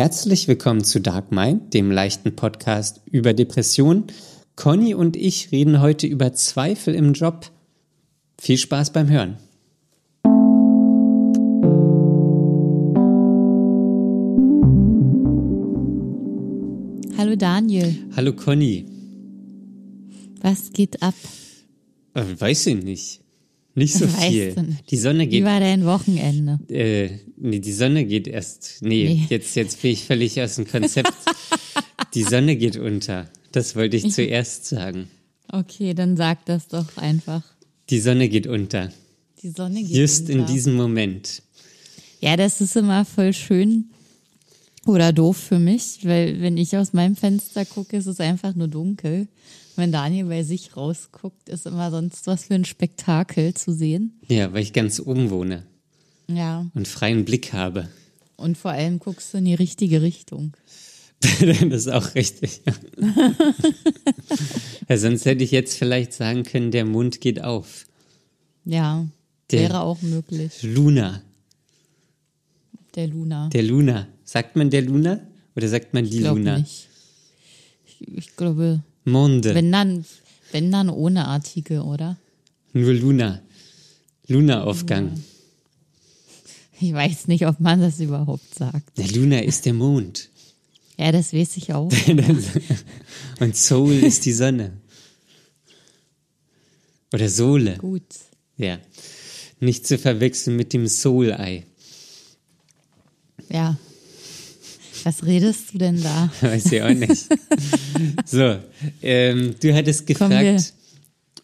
Herzlich willkommen zu Dark Mind, dem leichten Podcast über Depressionen. Conny und ich reden heute über Zweifel im Job. Viel Spaß beim Hören. Hallo Daniel, Hallo Conny. was geht ab? Äh, weiß ich nicht. Nicht so Weißt viel. Die Sonne Wie geht. war dein Wochenende? Äh, nee, die Sonne geht erst. Nee, Nee. Jetzt, jetzt bin ich völlig aus dem Konzept. die Sonne geht unter. Das wollte ich zuerst sagen. Okay, dann sag das doch einfach. Die Sonne geht unter. Die Sonne geht Just in unter. diesem Moment. Ja, das ist immer voll schön oder doof für mich, weil wenn ich aus meinem Fenster gucke, ist es einfach nur dunkel. Wenn Daniel bei sich rausguckt, ist immer sonst was für ein Spektakel zu sehen. Ja, weil ich ganz oben wohne Ja, und freien Blick habe. und vor allem guckst du in die richtige Richtung. das ist auch richtig. Ja. ja, sonst hätte ich jetzt vielleicht sagen können, der Mond geht auf. Ja, Der- wäre auch möglich. Luna. Der Luna. Der Luna. Sagt man der Luna? Oder sagt man die ich glaube Luna? nicht. Ich, ich glaube, Monde. Wenn dann, wenn dann ohne Artikel, oder? Nur Luna. Luna-Aufgang. Ich weiß nicht, ob man das überhaupt sagt. Der Luna ist der Mond. Ja, das weiß ich auch. Und Soul ist die Sonne. Oder Sohle. Gut. Ja. Nicht zu verwechseln mit dem Soul-Ei. Ja. Was redest du denn da? Weiß ich auch nicht. so, ähm, du hattest gefragt,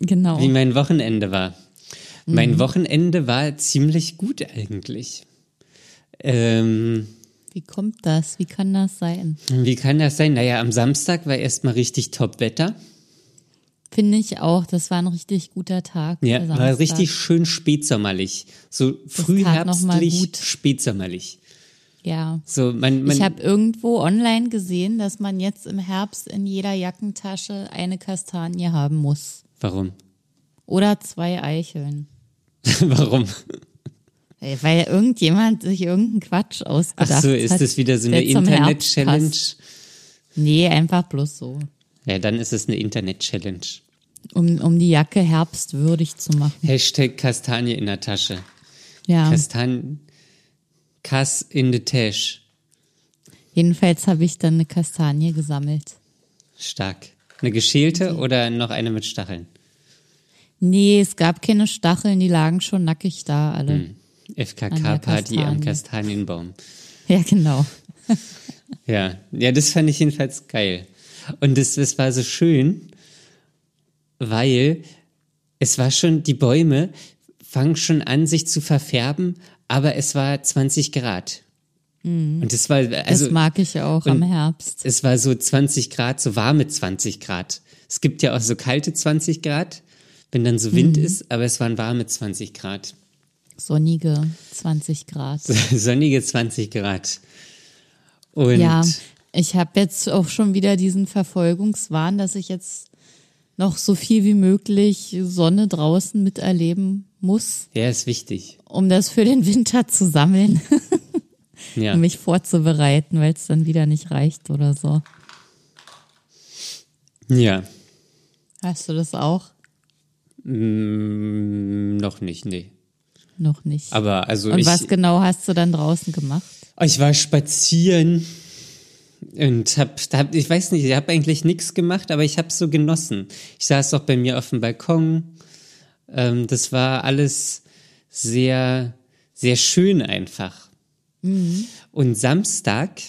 Genau. wie mein Wochenende war. Mein Wochenende war ziemlich gut eigentlich. Ähm, Wie kommt das? Wie kann das sein? wie kann das sein? Naja, am Samstag war erstmal richtig Top-Wetter. Finde ich auch, das war ein richtig guter Tag. Ja, war richtig schön spätsommerlich. So frühherbstlich, spätsommerlich. Ja. So, man, man, Ich habe irgendwo online gesehen, dass man jetzt im Herbst in jeder Jackentasche eine Kastanie haben muss. warum? Oder zwei Eicheln. warum? Weil irgendjemand sich irgendeinen Quatsch Ach ausgedacht so, ist hat. das wieder so eine Internet-Challenge? Nee, einfach bloß so. Ja, dann ist es eine Internet-Challenge. Um, um die Jacke herbstwürdig zu machen. Hashtag Kastanie in der Tasche. Ja. Kastan Kass in the Tash. Jedenfalls habe ich dann eine Kastanie gesammelt. Stark. Eine geschälte oder noch eine mit Stacheln? Nee, es gab keine Stacheln, die lagen schon nackig da alle. Hm. FKK-Party am Kastanie. Kastanienbaum. Ja, genau. Ja, ja, das fand ich jedenfalls geil. Und das, das war so schön, weil es war schon, die Bäume fangen schon an, sich zu verfärben, aber es war 20 Grad. Und es war, also, das mag ich auch am Herbst. es war so 20 Grad, so warme 20 Grad. Es gibt ja auch so kalte 20 Grad, wenn dann so Mhm. Wind ist, aber es waren warme 20 Grad. Sonnige 20 Grad. Sonnige 20 Grad. Und Ja, ich habe jetzt auch schon wieder diesen Verfolgungswahn, dass ich jetzt noch so viel wie möglich Sonne draußen miterleben muss, ja, ist wichtig. um das für den Winter zu sammeln, Ja. um mich vorzubereiten, weil es dann wieder nicht reicht oder so. ja. Hast du das auch? Mm, noch nicht, nee. Noch nicht. Aber also Und ich, was genau hast du dann draußen gemacht? ich war spazieren und hab, hab ich weiß nicht, ich habe eigentlich nichts gemacht, aber ich habe so genossen. Ich saß auch bei mir auf dem Balkon. Ähm, das war alles sehr, sehr schön einfach. Und Samstag,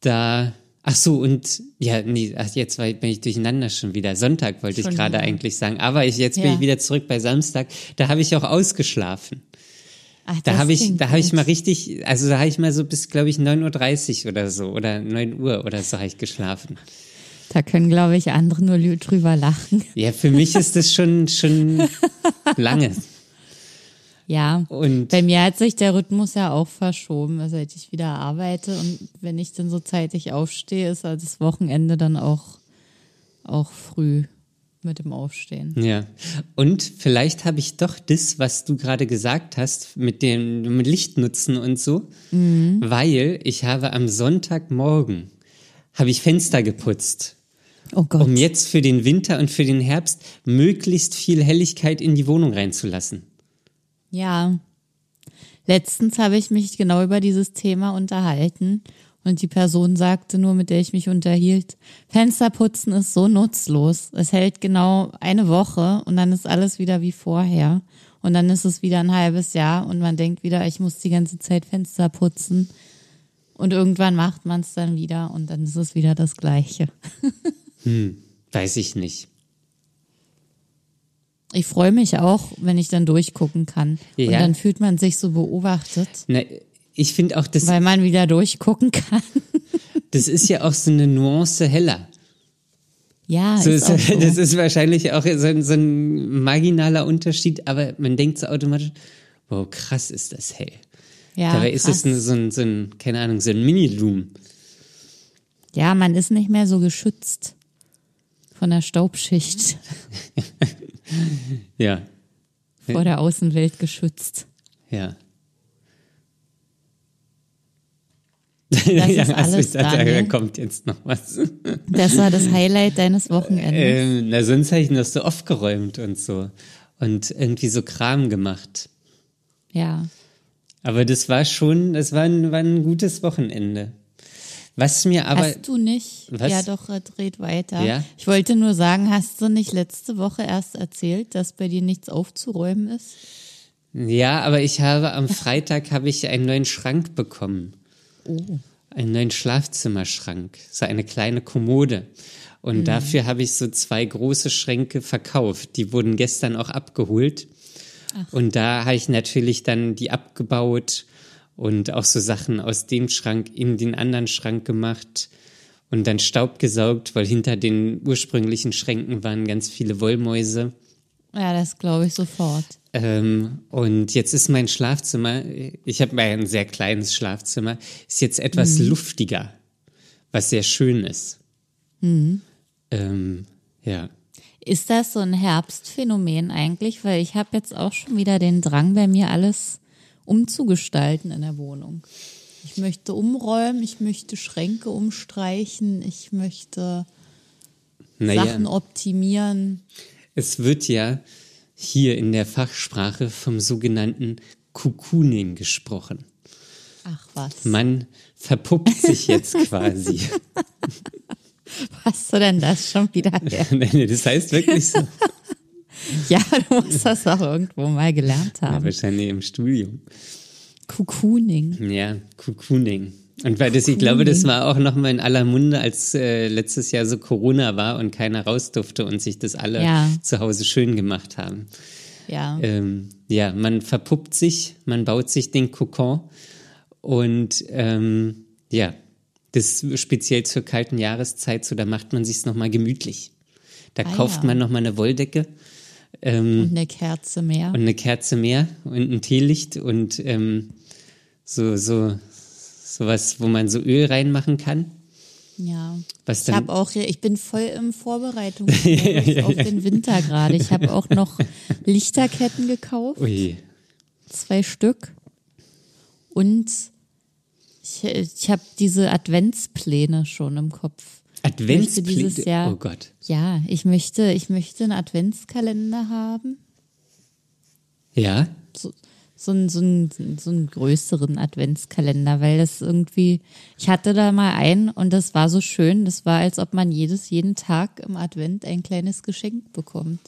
da, ach so, und ja, nee, ach, jetzt war, bin ich durcheinander schon wieder. Sonntag wollte ich Schon gerade wieder. eigentlich sagen, aber ich, jetzt bin Ja. ich wieder zurück bei Samstag. Da habe ich auch ausgeschlafen. Ach, Da habe ich, da habe ich mal richtig, also da habe ich mal so bis, glaube ich, 9.30 Uhr oder so oder 9 Uhr oder so habe ich geschlafen. Da können, glaube ich, andere nur drüber lachen. Ja, für mich ist das schon, schon lange. Ja. Und Bei mir hat sich der Rhythmus ja auch verschoben, also seit ich wieder arbeite und wenn ich dann so zeitig aufstehe, ist halt das Wochenende dann auch, auch früh. mit dem Aufstehen. Ja. Und vielleicht habe ich doch das, was du gerade gesagt hast, mit dem mit Licht nutzen und so, weil ich habe am Sonntagmorgen habe ich Fenster geputzt, Oh Gott. um jetzt für den Winter und für den Herbst möglichst viel Helligkeit in die Wohnung reinzulassen. Ja. Letztens habe ich mich genau über dieses Thema unterhalten und die Person sagte nur, mit der ich mich unterhielt, Fensterputzen ist so nutzlos. Es hält genau eine Woche und dann ist alles wieder wie vorher. Und dann ist es wieder ein halbes Jahr und man denkt wieder, ich muss die ganze Zeit Fenster putzen. Und irgendwann macht man es dann wieder und dann ist es wieder das Gleiche. Weiß ich nicht. Ich freue mich auch, wenn ich dann durchgucken kann. Und Ja. dann fühlt man sich so beobachtet, Na, ich finde auch, das, weil man wieder durchgucken kann. das ist ja auch so eine Nuance heller. Ja, So ist auch so. Das ist wahrscheinlich auch so ein, so ein marginaler Unterschied, aber man denkt so automatisch, wow, krass ist das hell. ja, Dabei ist es krass. so, ein, so ein, keine Ahnung, so ein Mini-Loom. Ja, man ist nicht mehr so geschützt von der Staubschicht, Ja, vor der Außenwelt geschützt. ja. Das ja, ist alles, ich dachte, da kommt jetzt noch was. Das war das Highlight deines Wochenendes. ähm, na, sonst habe ich noch so aufgeräumt und so. Und irgendwie so Kram gemacht. Ja. Aber das war schon, das war ein, war ein gutes Wochenende. Was mir aber. hast du nicht? Was? Ja, doch, dreht weiter. Ja? Ich wollte nur sagen, hast du nicht letzte Woche erst erzählt, dass bei dir nichts aufzuräumen ist? Ja, aber ich habe am Freitag habe ich einen neuen Schrank bekommen. Oh. Einen neuen Schlafzimmerschrank. So eine kleine Kommode. Und dafür habe ich so zwei große Schränke verkauft. Die wurden gestern auch abgeholt. Und da habe ich natürlich dann die abgebaut und auch so Sachen aus dem Schrank in den anderen Schrank gemacht und dann Staub gesaugt, weil hinter den ursprünglichen Schränken waren ganz viele Wollmäuse. Ja, das glaube ich sofort. Ähm, und jetzt ist mein Schlafzimmer, ich habe ein sehr kleines Schlafzimmer, ist jetzt etwas luftiger, was sehr schön ist. Ähm, ja. Ist das so ein Herbstphänomen eigentlich? Weil ich habe jetzt auch schon wieder den Drang, bei mir alles umzugestalten in der Wohnung. Ich möchte umräumen, ich möchte Schränke umstreichen, ich möchte Naja, Sachen optimieren. es wird ja hier in der Fachsprache vom sogenannten Cocooning gesprochen. Ach was. Man verpuppt sich jetzt quasi. Hast du denn das schon wieder her? Das heißt wirklich so. Ja, du musst das auch irgendwo mal gelernt Ja, haben. wahrscheinlich im Studium. Cocooning. Ja, Cocooning. Und weil das, ich glaube, das war auch noch mal in aller Munde, als äh, letztes Jahr so Corona war und keiner raus durfte und sich das alle Ja. zu Hause schön gemacht haben. Ja. Ähm, ja, man verpuppt sich, man baut sich den Kokon und ähm, ja, das speziell zur kalten Jahreszeit, so da macht man sich's noch mal gemütlich. Da Ah, kauft ja. man noch mal eine Wolldecke ähm, Und eine Kerze mehr. und eine Kerze mehr und ein Teelicht und ähm, so so sowas, wo man so Öl reinmachen kann. Ja. Was Ich habe auch, ich bin voll im Vorbereitungsmodus auf den Winter gerade. Ich habe auch noch Lichterketten gekauft, Ui, zwei Stück. Und ich, ich habe diese Adventspläne schon im Kopf. Jahr- Oh Gott. Ja, ich möchte, ich möchte einen Adventskalender haben. Ja, so, so, einen, so, einen, so einen größeren Adventskalender, weil das irgendwie, ich hatte da mal einen und das war so schön, das war, als ob man jedes, jeden Tag im Advent ein kleines Geschenk bekommt.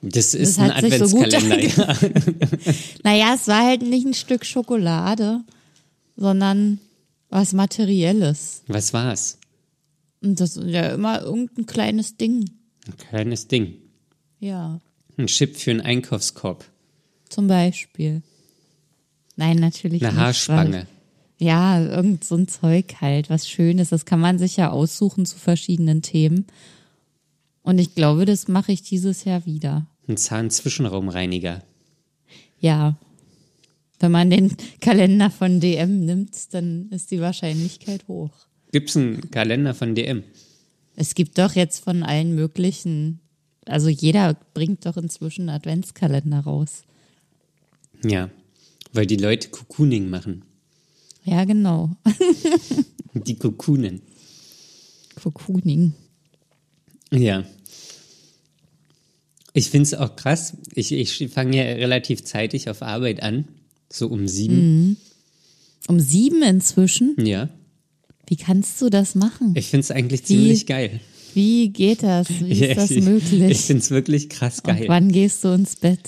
das ist Das ein hat sich so gut Adventskalender. ja. Naja, es war halt nicht ein Stück Schokolade, sondern was Materielles. Was war's? Und das ist ja immer irgendein kleines Ding. Ein kleines Ding. Ja, Ein Chip für einen Einkaufskorb. zum Beispiel. Nein, natürlich Eine nicht. Haarspange. Ja, irgend so ein Zeug halt, was Schönes. Das kann man sich ja aussuchen zu verschiedenen Themen. Und ich glaube, das mache ich dieses Jahr wieder. Ein Zahnzwischenraumreiniger. Ja. Wenn man den Kalender von DM nimmt, dann ist die Wahrscheinlichkeit hoch. Gibt's einen Kalender von DM? Es gibt doch jetzt von allen möglichen also jeder bringt doch inzwischen einen Adventskalender raus. Ja, weil die Leute Cocooning machen. Ja, genau. Die Cocoonen. Cocooning. Ja. Ich finde es auch krass. Ich, ich fange ja relativ zeitig auf Arbeit an. So um sieben. Um sieben inzwischen? Ja. Wie kannst du das machen? Ich finde es eigentlich ziemlich geil. Wie geht das? Wie ist Ja, das ich, möglich? Ich finde es wirklich krass Und geil. wann gehst du ins Bett?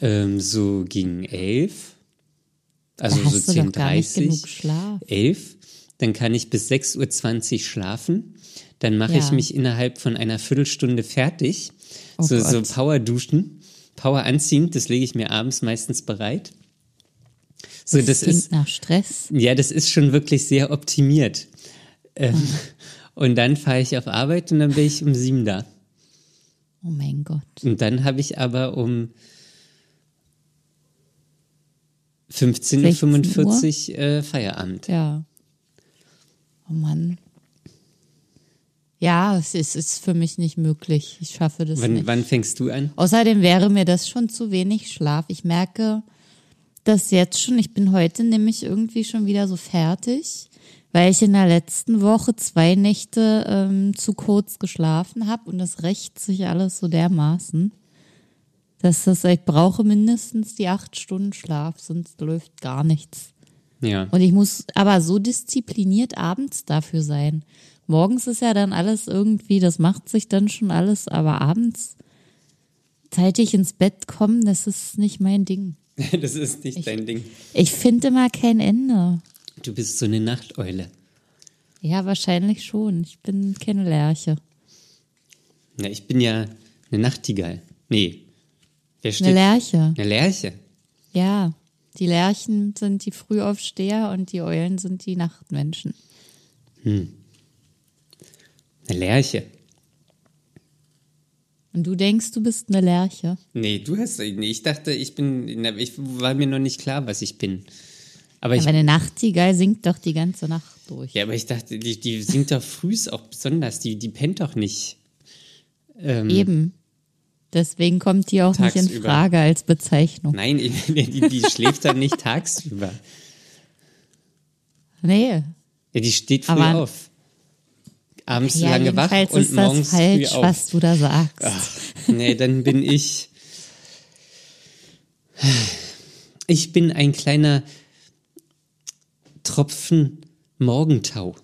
Ähm, so gegen elf. Also da so hast du doch gar nicht 10.30 genug Schlaf. elf. Dann kann ich bis 6.20 Uhr schlafen. Dann mache ich Ja. mich innerhalb von einer Viertelstunde fertig. Oh so, so. Power duschen. Power anziehen, das lege ich mir abends meistens bereit. So, das, klingt ist, nach Stress. ja, das ist schon wirklich sehr optimiert. Ähm, Hm. Und dann fahre ich auf Arbeit und dann bin ich um sieben da. Oh mein Gott. Und dann habe ich aber um 15.45 Uhr äh, Feierabend. Ja. Oh Mann. Ja, es ist, ist für mich nicht möglich. Ich schaffe das Wann, nicht. wann fängst du an? Außerdem wäre mir das schon zu wenig Schlaf. Ich merke das jetzt schon. Ich bin heute nämlich irgendwie schon wieder so fertig, weil ich in der letzten Woche zwei Nächte ähm, zu kurz geschlafen habe und das rächt sich alles so dermaßen, dass das, ich brauche mindestens die acht Stunden Schlaf, sonst läuft gar nichts. Ja. Und ich muss aber so diszipliniert abends dafür sein. Morgens ist ja dann alles irgendwie, das macht sich dann schon alles, aber abends zeitig ins Bett kommen, das ist nicht mein Ding. Das ist nicht dein Ding. Ich finde immer kein Ende. Du bist so eine Nachteule. Ja, wahrscheinlich schon. Ich bin keine Lerche. Ja, ich bin ja eine Nachtigall. Nee. Wer steht? Eine Lerche. Eine Lerche. Ja. Die Lerchen sind die Frühaufsteher und die Eulen sind die Nachtmenschen. Eine Lerche. Und du denkst, du bist eine Lerche. Nee, du hast. Nee, ich dachte, ich bin. Ich war mir noch nicht klar, was ich bin. Aber ich. Aber eine Nachtigall singt doch die ganze Nacht durch. Ja, aber ich dachte, die, die singt doch frühs auch besonders. Die, die pennt doch nicht. Ähm, Eben. Deswegen kommt die auch nicht in Tagsüber. Frage als Bezeichnung. Nein, die, die, die schläft dann nicht tagsüber. Nee. Ja, die steht früh Aber- auf. Abends Ja, lange wach und ist morgens das falsch, früh auf. was du da sagst. Ach, nee, dann bin ich. Ich bin ein kleiner Tropfen Morgentau.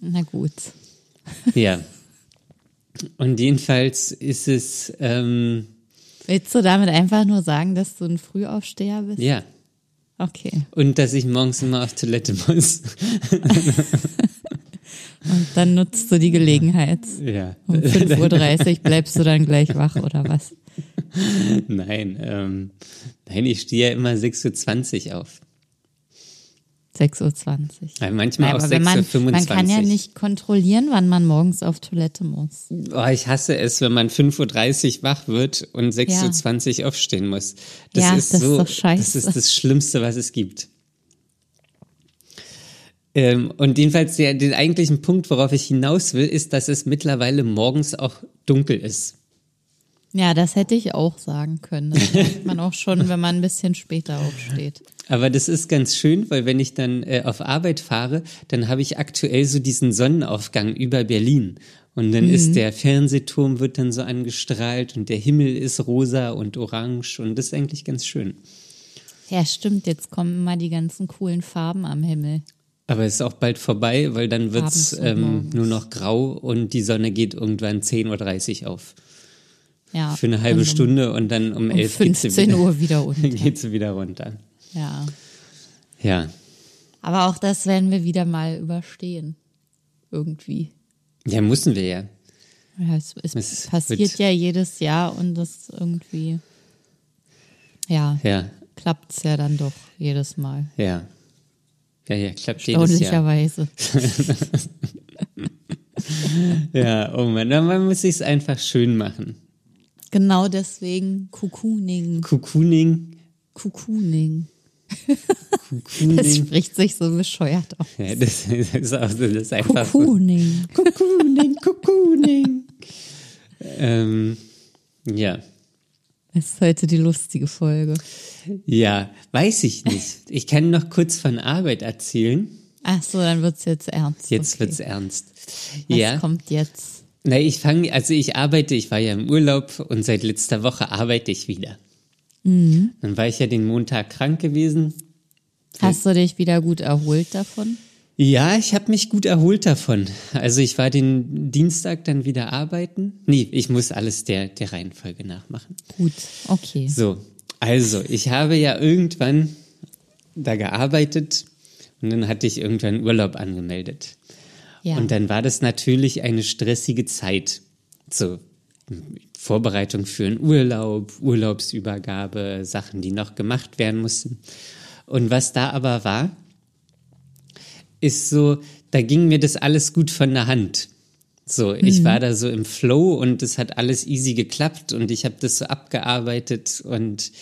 Na gut. Ja. Und jedenfalls ist es, ähm, Willst du damit einfach nur sagen, dass du ein Frühaufsteher bist? ja. Okay. Und dass ich morgens immer auf Toilette muss. Und dann nutzt du die Gelegenheit. ja. Um 5.30 Uhr bleibst du dann gleich wach oder was? Nein, ähm, nein, ich stehe ja immer 6.20 Uhr auf. 6.20 Uhr. Ja, manchmal auch wenn man, 6.25 Uhr. man kann ja nicht kontrollieren, wann man morgens auf Toilette muss. Oh, ich hasse es, wenn man 5.30 Uhr wach wird und 6.20 Uhr aufstehen muss. Das Ja, ist das ist so, doch scheiße. Das ist das Schlimmste, was es gibt. Ähm, und jedenfalls der, den eigentlichen Punkt, worauf ich hinaus will, ist, dass es mittlerweile morgens auch dunkel ist. Ja, das hätte ich auch sagen können. Das merkt man auch schon, wenn man ein bisschen später aufsteht. Aber das ist ganz schön, weil wenn ich dann äh, auf Arbeit fahre, dann habe ich aktuell so diesen Sonnenaufgang über Berlin. Und dann ist der Fernsehturm wird dann so angestrahlt und der Himmel ist rosa und orange und das ist eigentlich ganz schön. Ja, stimmt. Jetzt kommen immer die ganzen coolen Farben am Himmel. Aber es ist auch bald vorbei, weil dann wird's Abends und ähm, nur noch grau und die Sonne geht irgendwann 10.30 Uhr auf. Ja. Für eine halbe und um, Stunde und dann um, Um 11 geht sie 15 wieder, Uhr wieder unter. geht sie wieder runter. Ja. Ja. Aber auch das werden wir wieder mal überstehen. Irgendwie. Ja, müssen wir ja. Ja, es, es, Es passiert wird- ja jedes Jahr und das irgendwie, ja, Ja, klappt's ja dann doch jedes Mal. ja. Ja, ja, klappt jedes Jahr. Erstaunlicherweise. Ja, oh Mann, man muss sich's einfach schön machen. Genau deswegen Cocooning. Cocooning, Cocooning. Das Cocooning. spricht sich so bescheuert aus. Ja, das, das ist auch so, das ist einfach so. Cocooning. Cocooning, Cocooning. ähm, ja. Es ist heute die lustige Folge. Ja, weiß ich nicht. Ich kann noch kurz von Arbeit erzählen. Ach so, dann wird's jetzt ernst. Jetzt okay. wird's ernst. Was ja. kommt jetzt? Na, ich fange, also ich arbeite, ich war ja im Urlaub und seit letzter Woche arbeite ich wieder. Mhm. Dann war ich ja den Montag krank gewesen. Hast du dich wieder gut erholt davon? Ja, ich habe mich gut erholt davon. Also ich war den Dienstag dann wieder arbeiten. Nee, ich muss alles der, der Reihenfolge nachmachen. Gut, okay. So, also ich habe ja irgendwann da gearbeitet und dann hatte ich irgendwann Urlaub angemeldet. Ja. Und dann war das natürlich eine stressige Zeit. So, Vorbereitung für einen Urlaub, Urlaubsübergabe, Sachen, die noch gemacht werden mussten. Und was da aber war, ist so, da ging mir das alles gut von der Hand. So, ich war da so im Flow und es hat alles easy geklappt und ich habe das so abgearbeitet und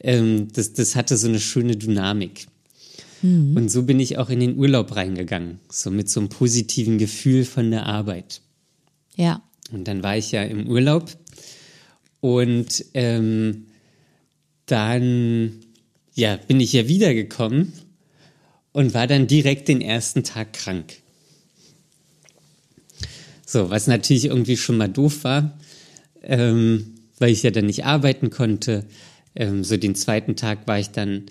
ähm, das, das hatte so eine schöne Dynamik. Und so bin ich auch in den Urlaub reingegangen, so mit so einem positiven Gefühl von der Arbeit. Ja. Und dann war ich ja im Urlaub und ähm, dann ja, bin ich ja wiedergekommen und war dann direkt den ersten Tag krank. So, was natürlich irgendwie schon mal doof war, ähm, weil ich ja dann nicht arbeiten konnte. Ähm, so den zweiten Tag war ich dann,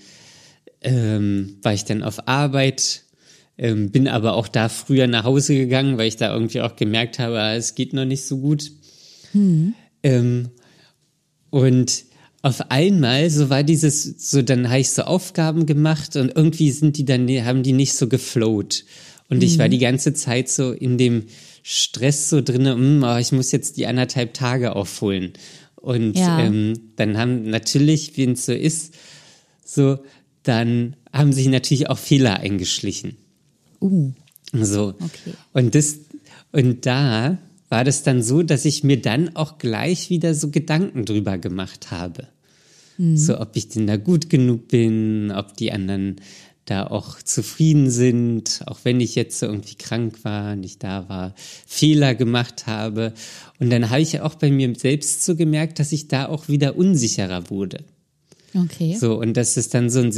ähm, war ich dann auf Arbeit, ähm, bin aber auch da früher nach Hause gegangen, weil ich da irgendwie auch gemerkt habe, ah, es geht noch nicht so gut. Ähm, und auf einmal, so war dieses, so dann habe ich so Aufgaben gemacht und irgendwie sind die dann, haben die nicht so geflowt. Und ich war die ganze Zeit so in dem Stress so drinne, hm, oh, ich muss jetzt die anderthalb Tage aufholen. Und Ja. ähm, dann haben natürlich, wie es so ist, so, dann haben sich natürlich auch Fehler eingeschlichen. Uh, So. Okay. Und das, und da war das dann so, dass ich mir dann auch gleich wieder so Gedanken drüber gemacht habe. So, ob ich denn da gut genug bin, ob die anderen da auch zufrieden sind, auch wenn ich jetzt so irgendwie krank war, nicht da war, Fehler gemacht habe. Und dann habe ich auch bei mir selbst so gemerkt, dass ich da auch wieder unsicherer wurde. okay. So, und dass es dann so ein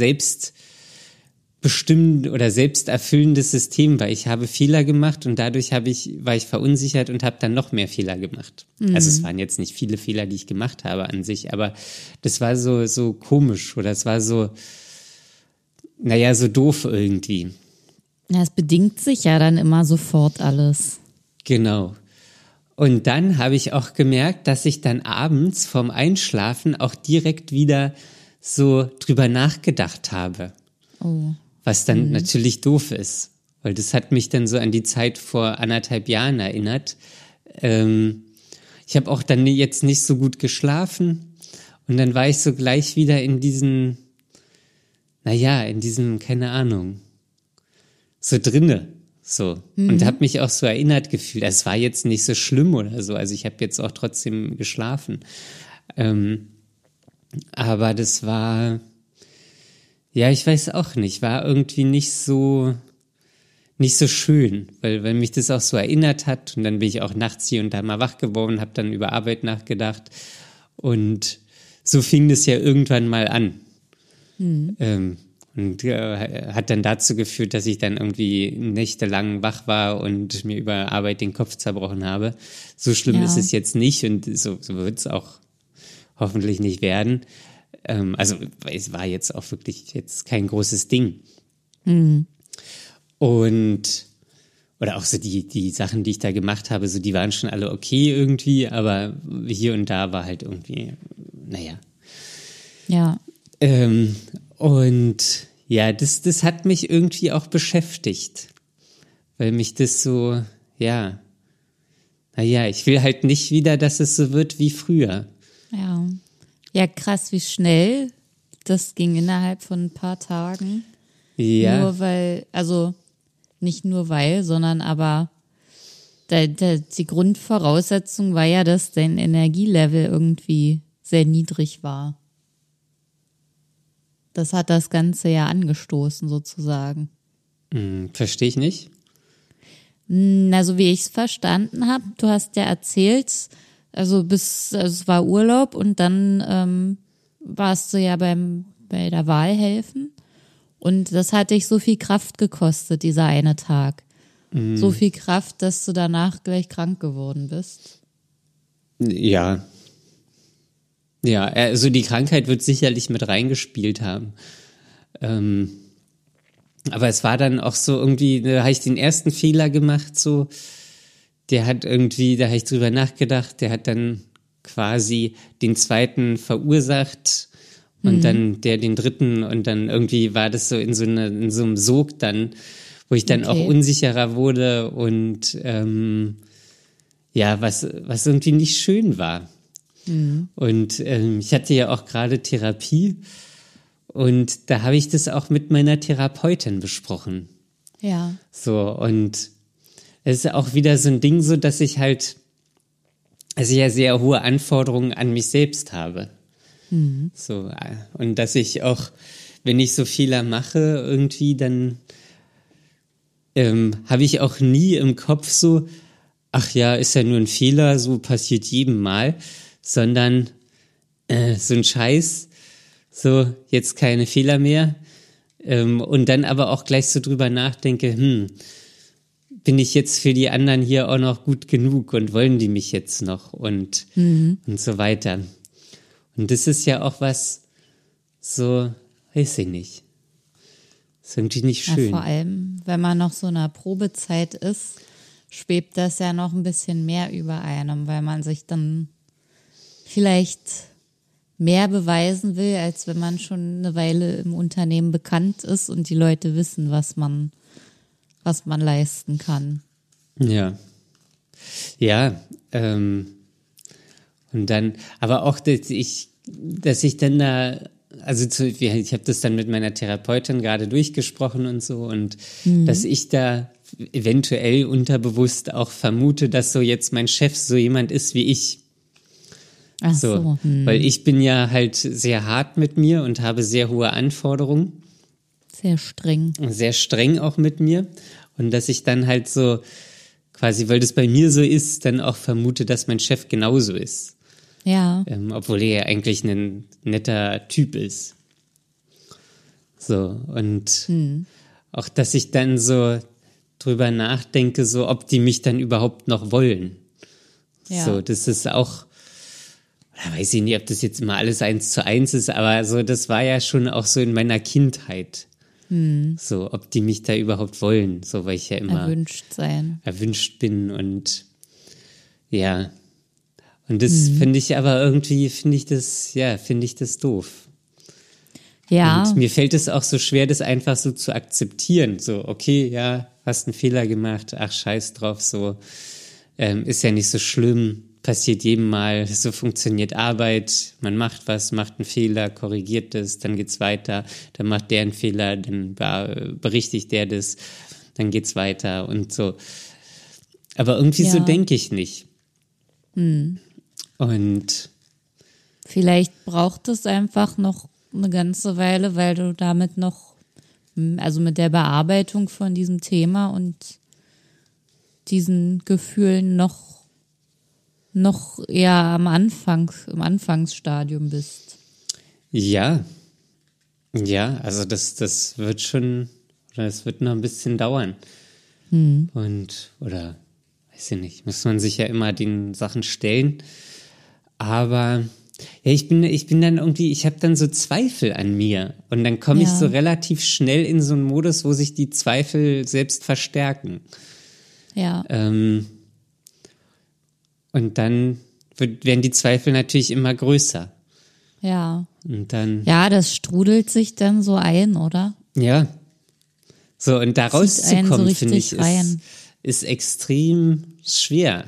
selbstbestimmt oder selbsterfüllendes System war. Ich habe Fehler gemacht und dadurch habe ich, war ich verunsichert und habe dann noch mehr Fehler gemacht. Also es waren jetzt nicht viele Fehler, die ich gemacht habe an sich, aber das war so, so komisch oder es war so, naja, so doof irgendwie. Ja, es bedingt sich ja dann immer sofort alles. Genau. Und dann habe ich auch gemerkt, dass ich dann abends vorm Einschlafen auch direkt wieder so drüber nachgedacht habe. Oh. Was dann natürlich doof ist, weil das hat mich dann so an die Zeit vor anderthalb Jahren erinnert. Ähm, ich habe auch dann jetzt nicht so gut geschlafen und dann war ich so gleich wieder in diesen, naja, in diesem, keine Ahnung, so drinne. So. Und habe mich auch so erinnert gefühlt. Es war jetzt nicht so schlimm oder so. Also ich habe jetzt auch trotzdem geschlafen. Ähm, aber das war, ja, ich weiß auch nicht, war irgendwie nicht so, nicht so schön, weil, weil mich das auch so erinnert hat. Und dann bin ich auch nachts hier und da mal wach geworden, habe dann über Arbeit nachgedacht. Und so fing das ja irgendwann mal an. Ähm, und äh, hat dann dazu geführt, dass ich dann irgendwie nächtelang wach war und mir über Arbeit den Kopf zerbrochen habe. So schlimm Ja. ist es jetzt nicht und so, so wird es auch hoffentlich nicht werden. Ähm, also es war jetzt auch wirklich jetzt kein großes Ding. Und oder auch so die, die Sachen, die ich da gemacht habe, so die waren schon alle okay irgendwie, aber hier und da war halt irgendwie, naja. Ja. Ähm, und ja, das, das hat mich irgendwie auch beschäftigt, weil mich das so, ja, naja, ich will halt nicht wieder, dass es so wird wie früher. Ja. Ja, krass, wie schnell das ging innerhalb von ein paar Tagen. Ja, Nur weil, also nicht nur weil, sondern aber da, da, die Grundvoraussetzung war ja, dass dein Energielevel irgendwie sehr niedrig war. Das hat das Ganze ja angestoßen, sozusagen. hm, verstehe ich nicht. Na, so wie ich es verstanden habe, du hast ja erzählt, Also bis, also es war Urlaub und dann ähm, warst du ja beim bei der Wahl helfen. Und das hat dich so viel Kraft gekostet, dieser eine Tag. Mhm. So viel Kraft, dass du danach gleich krank geworden bist. Ja. Ja, also die Krankheit wird sicherlich mit reingespielt haben. Ähm, aber es war dann auch so irgendwie, da habe ich den ersten Fehler gemacht, so, der hat irgendwie, da habe ich drüber nachgedacht, der hat dann quasi den zweiten verursacht und mhm. dann der den dritten und dann irgendwie war das so in so, eine, in so einem Sog dann, wo ich dann okay. auch unsicherer wurde und ähm, ja, was, was irgendwie nicht schön war. Mhm. Und ähm, ich hatte ja auch gerade Therapie und da habe ich das auch mit meiner Therapeutin besprochen. Ja. So, und es ist auch wieder so ein Ding, so dass ich halt, also ja sehr hohe Anforderungen an mich selbst habe. Mhm. So, äh, und dass ich auch, wenn ich so Fehler mache, irgendwie, dann ähm, habe ich auch nie im Kopf so, ach ja, ist ja nur ein Fehler, so passiert jedem Mal, sondern äh, so ein Scheiß, so jetzt keine Fehler mehr. Ähm, und dann aber auch gleich so drüber nachdenke, hm, bin ich jetzt für die anderen hier auch noch gut genug und wollen die mich jetzt noch und, mhm. und so weiter. Und das ist ja auch was, so, weiß ich nicht. Ist irgendwie nicht schön. Ja, vor allem, wenn man noch so in einer Probezeit ist, schwebt das ja noch ein bisschen mehr über einem, weil man sich dann vielleicht mehr beweisen will, als wenn man schon eine Weile im Unternehmen bekannt ist und die Leute wissen, was man, was man leisten kann. Ja. Ja, ähm, und dann, aber auch, dass ich, dass ich dann da, also zu, ich habe das dann mit meiner Therapeutin gerade durchgesprochen und so, und mhm. dass ich da eventuell unterbewusst auch vermute, dass so jetzt mein Chef so jemand ist wie ich. Ach so, so hm. weil ich bin ja halt sehr hart mit mir und habe sehr hohe Anforderungen. Sehr streng. Sehr streng auch mit mir. Und dass ich dann halt so quasi, weil das bei mir so ist, dann auch vermute, dass mein Chef genauso ist. Ja. Ähm, obwohl er ja eigentlich ein netter Typ ist. So, und hm. auch, dass ich dann so drüber nachdenke, so ob die mich dann überhaupt noch wollen. Ja. So, das ist auch, oder weiß ich nicht, ob das jetzt immer alles eins zu eins ist, aber so, das war ja schon auch so in meiner Kindheit. Hm. So, ob die mich da überhaupt wollen, so, weil ich ja immer erwünscht sein. Erwünscht bin und ja, und das mhm. finde ich aber irgendwie, finde ich das, ja, finde ich das doof. Ja. Und mir fällt es auch so schwer, das einfach so zu akzeptieren. So, okay, ja, hast einen Fehler gemacht, ach, scheiß drauf, so, ähm, ist ja nicht so schlimm, passiert jedem Mal, so funktioniert Arbeit, man macht was, macht einen Fehler, korrigiert das, dann geht's weiter, dann macht der einen Fehler, dann berichtigt der das, dann geht's weiter und so. Aber irgendwie ja. so denke ich nicht. Hm. Und vielleicht braucht es einfach noch eine ganze Weile, weil du damit noch, also mit der Bearbeitung von diesem Thema und diesen Gefühlen noch, noch eher am Anfang, im Anfangsstadium bist. Ja. Ja, also das, das wird schon, oder es wird noch ein bisschen dauern. Hm. Und, oder, weiß ich nicht, muss man sich ja immer den Sachen stellen. Aber ja, ich bin, ich bin dann irgendwie, ich habe dann so Zweifel an mir. Und dann komme ja. ich so relativ schnell in so einen Modus, wo sich die Zweifel selbst verstärken. Ja. Ähm, und dann wird, werden die Zweifel natürlich immer größer. Ja. Und dann. Ja, das strudelt sich dann so ein, oder? Ja. So, und da rauszukommen, so finde ich, ist, ist extrem schwer.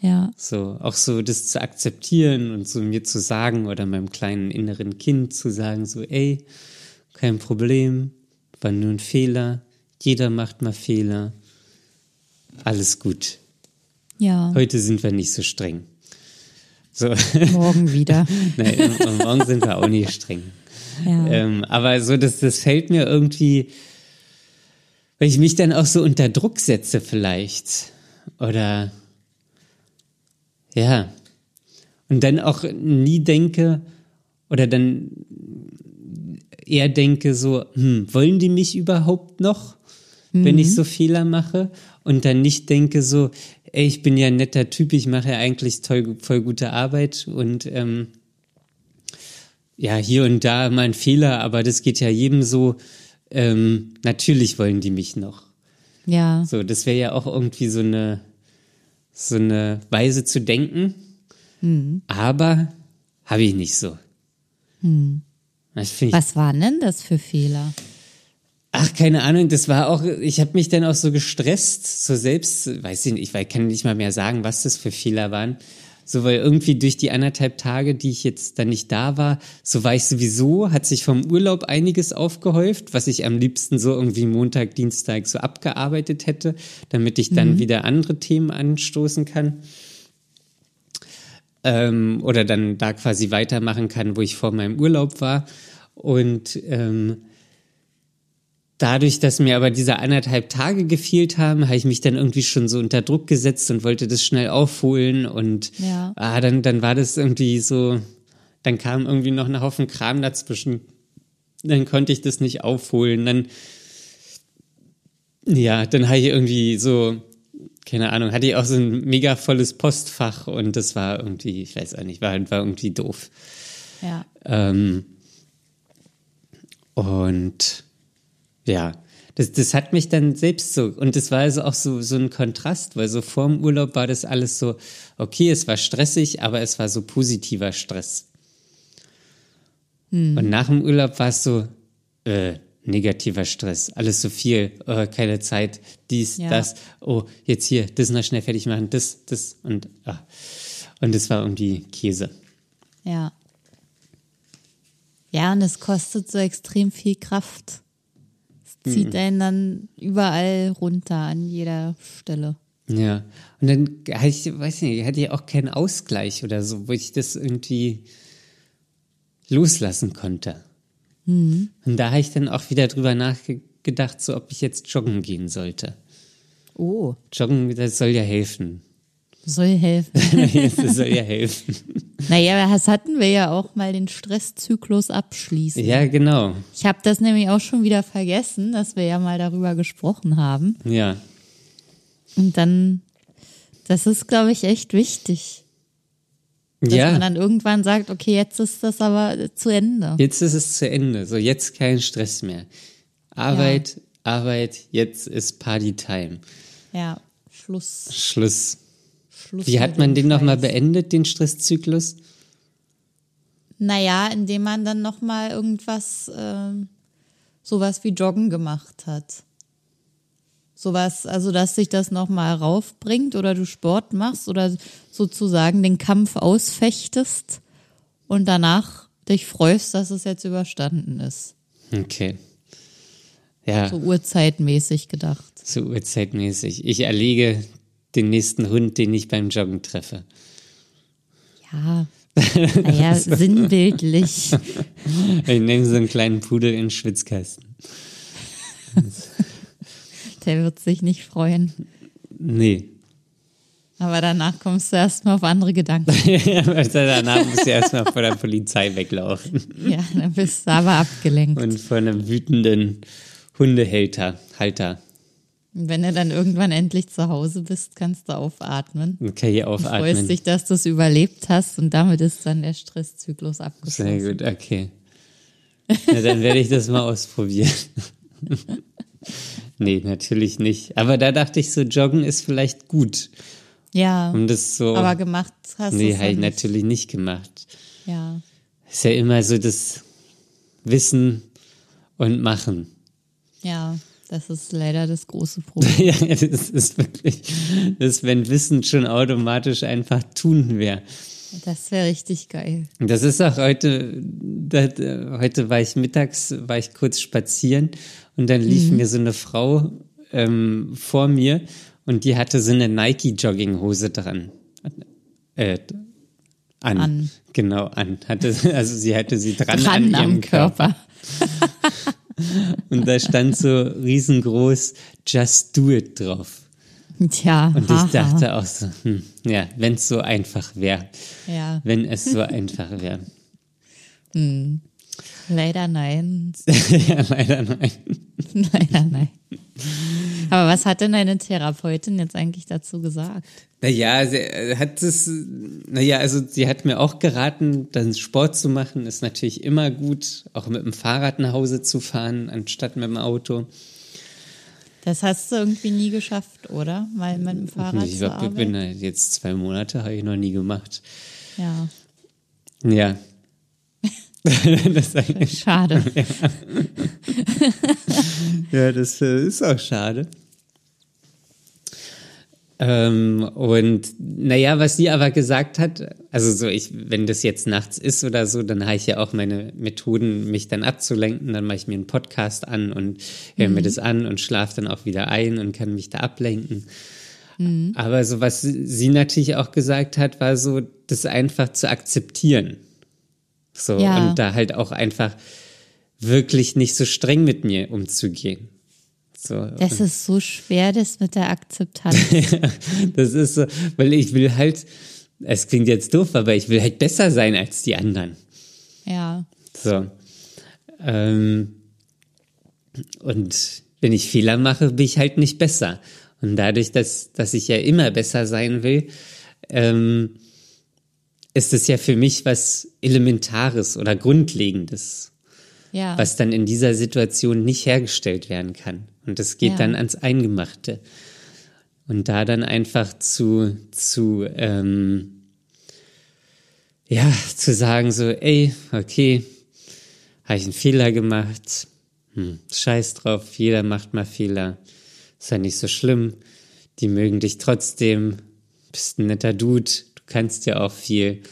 Ja. So, auch so das zu akzeptieren und so mir zu sagen oder meinem kleinen inneren Kind zu sagen, so, ey, kein Problem, war nur ein Fehler, jeder macht mal Fehler, alles gut. Ja. Heute sind wir nicht so streng. So. Morgen wieder. Nein, morgen sind wir auch nicht streng. Ja. Ähm, aber so, das, das fällt mir irgendwie, weil ich mich dann auch so unter Druck setze vielleicht. Oder ja, Und dann auch nie denke oder dann eher denke so, hm, wollen die mich überhaupt noch, wenn ich so Fehler mache? Und dann nicht denke so, ey, ich bin ja ein netter Typ, ich mache ja eigentlich toll, voll gute Arbeit und ähm, ja, hier und da mal ein Fehler, aber das geht ja jedem so. Ähm, natürlich wollen die mich noch. Ja. So, das wäre ja auch irgendwie so eine, so eine Weise zu denken. Aber habe ich nicht so. Ich Was waren denn das für Fehler? Ach, keine Ahnung, das war auch, ich habe mich dann auch so gestresst, so selbst, weiß ich nicht, ich kann nicht mal mehr sagen, was das für Fehler waren. So, weil irgendwie durch die anderthalb Tage, die ich jetzt dann nicht da war, so war ich sowieso, hat sich vom Urlaub einiges aufgehäuft, was ich am liebsten so irgendwie Montag, Dienstag so abgearbeitet hätte, damit ich dann wieder andere Themen anstoßen kann. Ähm, oder dann da quasi weitermachen kann, wo ich vor meinem Urlaub war. Und ähm, dadurch, dass mir aber diese anderthalb Tage gefehlt haben, habe ich mich dann irgendwie schon so unter Druck gesetzt und wollte das schnell aufholen und Ja. ah, dann, dann war das irgendwie so, dann kam irgendwie noch ein Haufen Kram dazwischen. Dann konnte ich das nicht aufholen. Dann, ja, dann habe ich irgendwie so, keine Ahnung, hatte ich auch so ein mega volles Postfach und das war irgendwie, ich weiß auch nicht, war, war irgendwie doof. Ja. Ähm, und ja, das, das hat mich dann selbst so, und das war also auch so, so ein Kontrast, weil so vor dem Urlaub war das alles so, okay, es war stressig, aber es war so positiver Stress. Und nach dem Urlaub war es so, äh, negativer Stress, alles so viel, äh, keine Zeit, dies, Ja. das, oh, jetzt hier, das noch schnell fertig machen, das, das und, ah. und das war irgendwie Käse. Ja. Ja, und es kostet so extrem viel Kraft. Zieht einen dann überall runter an jeder Stelle. Ja, und dann hatte ich, weiß nicht, hatte ich auch keinen Ausgleich oder so, wo ich das irgendwie loslassen konnte. Und da habe ich dann auch wieder drüber nachgedacht, so ob ich jetzt joggen gehen sollte. Oh, Joggen, das soll ja helfen. soll helfen. das soll ja helfen. Naja, das hatten wir ja auch mal den Stresszyklus abschließen. Ja, genau. Ich habe das nämlich auch schon wieder vergessen, dass wir ja mal darüber gesprochen haben. Ja. Und dann, das ist, glaube ich, echt wichtig. Dass man Ja, dann irgendwann sagt, okay, jetzt ist das aber zu Ende. jetzt ist es zu Ende. So, jetzt kein Stress mehr. Arbeit, Arbeit, jetzt ist Party-Time. Ja, Schluss. Schluss. Schluss Wie hat man den nochmal beendet, den Stresszyklus? Naja, indem man dann nochmal irgendwas, ähm, sowas wie Joggen gemacht hat. Sowas, also dass sich das nochmal raufbringt oder du Sport machst oder sozusagen den Kampf ausfechtest und danach dich freust, dass es jetzt überstanden ist. Okay. Ja, So urzeitmäßig gedacht. so uhrzeitmäßig. Ich erlege den nächsten Hund, den ich beim Joggen treffe. Ja, naja, sinnbildlich. Ich nehme so einen kleinen Pudel in den Schwitzkasten. Der wird sich nicht freuen. Nee. Aber danach kommst du erstmal auf andere Gedanken. Danach muss ich erstmal vor der Polizei weglaufen. Ja, dann bist du aber abgelenkt. Und vor einem wütenden Hundehälter, Halter. Und wenn du dann irgendwann endlich zu Hause bist, kannst du aufatmen. Kann hier Du freust aufatmen. dich, dass du es überlebt hast und damit ist dann der Stresszyklus Sehr abgeschlossen. gut, okay. Ja, dann werde ich das mal ausprobieren. nee, natürlich nicht. Aber da dachte ich so, Joggen ist vielleicht gut. Ja, Um das so. aber gemacht hast du nee, ich ja nicht. natürlich nicht gemacht. Ja, Ist ja immer so das Wissen und Machen. ja, das ist leider das große Problem. ja, das ist wirklich, das, wenn Wissen schon automatisch einfach tun wäre. Das wäre richtig geil. Und Das ist auch heute, das, äh, heute war ich mittags, war ich kurz spazieren und dann lief Mhm. mir so eine Frau ähm, vor mir und die hatte so eine Nike-Jogginghose dran. Äh, an. An. Genau, an. Hatte, also sie hatte sie dran, Dran an ihrem am Körper. Und da stand so riesengroß Just Do It drauf. Tja. Und ich dachte auch so, hm, ja, wenn es so einfach wäre. Ja, Wenn es so einfach wäre. leider nein. ja, leider nein. leider nein. Aber was hat denn deine Therapeutin jetzt eigentlich dazu gesagt? Naja, sie äh, hat es, naja, also sie hat mir auch geraten, dann Sport zu machen, ist natürlich immer gut, auch mit dem Fahrrad nach Hause zu fahren, anstatt mit dem Auto. Das hast du irgendwie nie geschafft, oder? Mal mit dem Fahrrad ich glaube, ich bin jetzt zwei Monate, habe ich noch nie gemacht. Ja, Ja. schade. ja, das äh, ist auch schade. Ähm, und naja, was sie aber gesagt hat, also so ich, wenn das jetzt nachts ist oder so, dann habe ich ja auch meine Methoden, mich dann abzulenken. Dann mache ich mir einen Podcast an und höre mir das an und schlafe dann auch wieder ein und kann mich da ablenken. Aber so was sie natürlich auch gesagt hat, war so, das einfach zu akzeptieren. So, Ja. und da halt auch einfach wirklich nicht so streng mit mir umzugehen. So, Das ist so schwer, das mit der Akzeptanz. das ist so, weil ich will halt, es klingt jetzt doof, aber ich will halt besser sein als die anderen. ja, So. Ähm, und wenn ich Fehler mache, bin ich halt nicht besser. Und dadurch, dass, dass ich ja immer besser sein will, ähm, ist es ja für mich was Elementares oder Grundlegendes, ja. was dann in dieser Situation nicht hergestellt werden kann. Und das geht Ja. dann ans Eingemachte. Und da dann einfach zu, zu, ähm, ja, zu sagen so, ey, okay, habe ich einen Fehler gemacht, hm, scheiß drauf, jeder macht mal Fehler, ist ja nicht so schlimm, die mögen dich trotzdem, bist ein netter Dude, du kannst ja auch viel,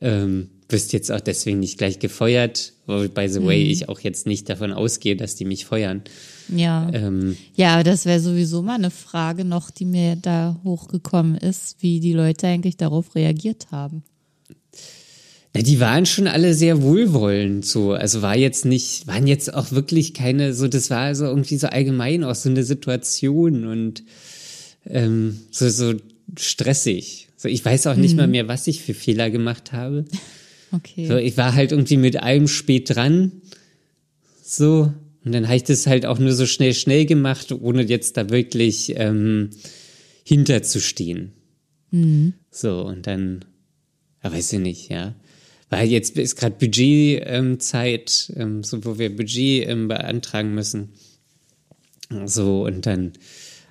ähm, wirst jetzt auch deswegen nicht gleich gefeuert, wo, by the way, ich auch jetzt nicht davon ausgehe, dass die mich feuern. ja. Ähm, Ja, aber das wäre sowieso mal eine Frage noch, die mir da hochgekommen ist, wie die Leute eigentlich darauf reagiert haben. Na, die waren schon alle sehr wohlwollend, so. Also war jetzt nicht, waren jetzt auch wirklich keine, so, das war so irgendwie so allgemein auch so eine Situation und ähm, so, so stressig. So, ich weiß auch nicht mal mehr, was ich für Fehler gemacht habe. Okay. So, ich war halt irgendwie mit allem spät dran. So. Und dann habe ich das halt auch nur so schnell, schnell gemacht, ohne jetzt da wirklich ähm, hinterzustehen. So, und dann, ja, weiß ich nicht, ja. Weil jetzt ist gerade Budgetzeit, ähm, Zeit, ähm, so wo wir Budget ähm, beantragen müssen. So, und dann